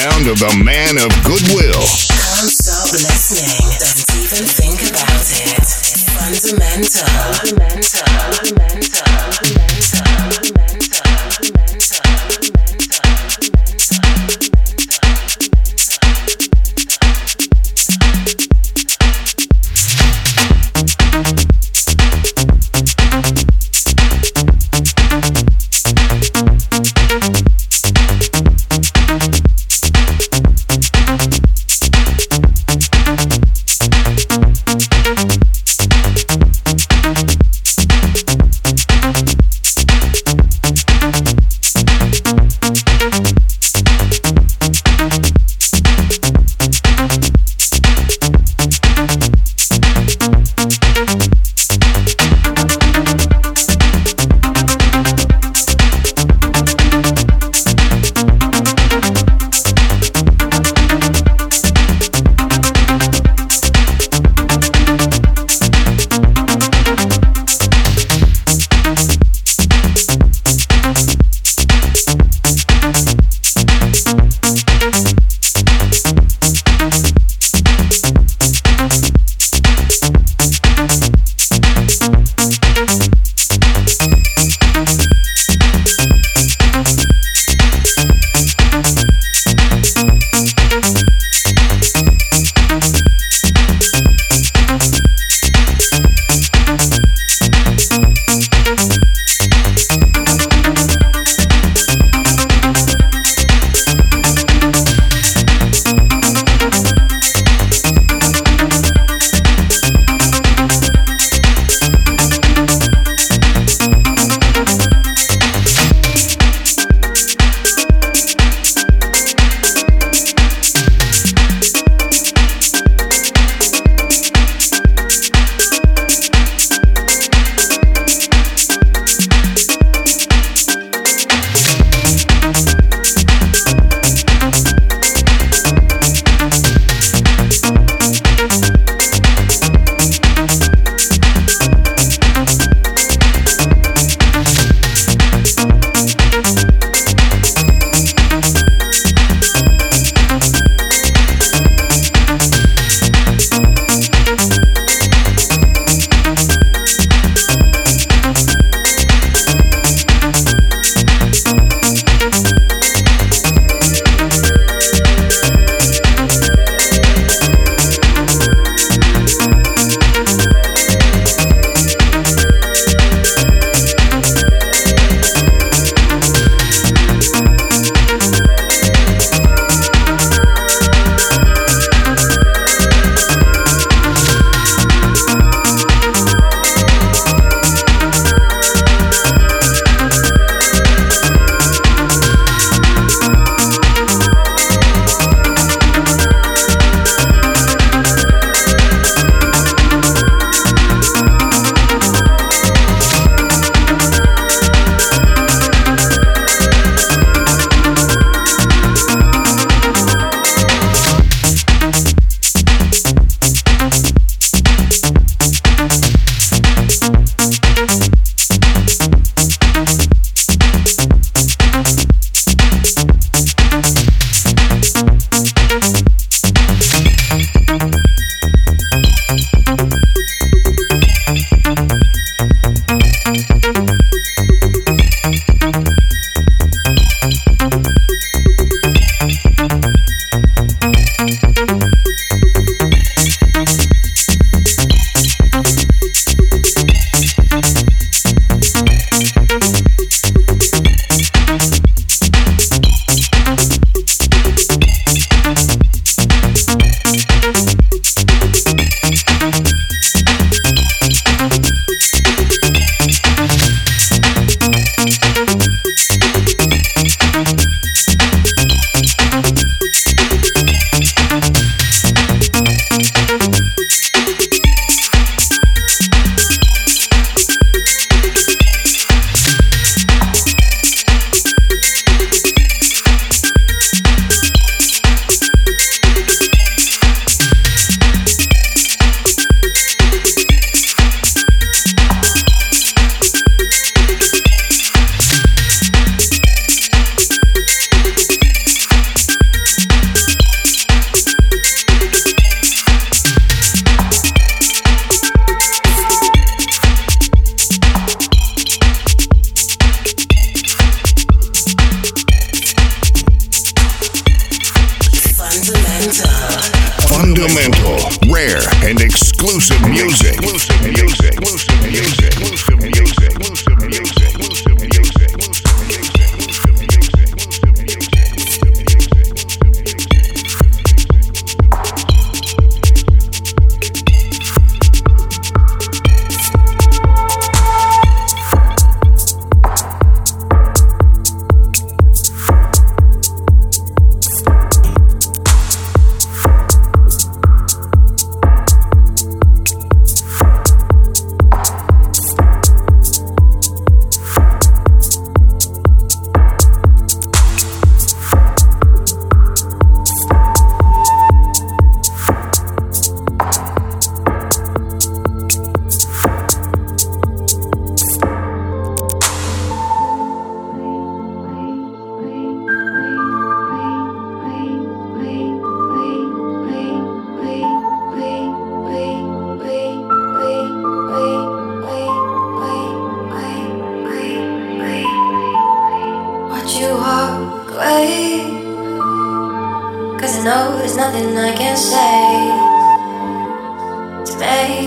Sound of the man of goodwill.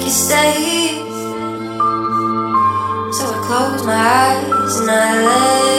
you stay, So I close my eyes and I let.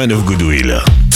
Man of Goodwill.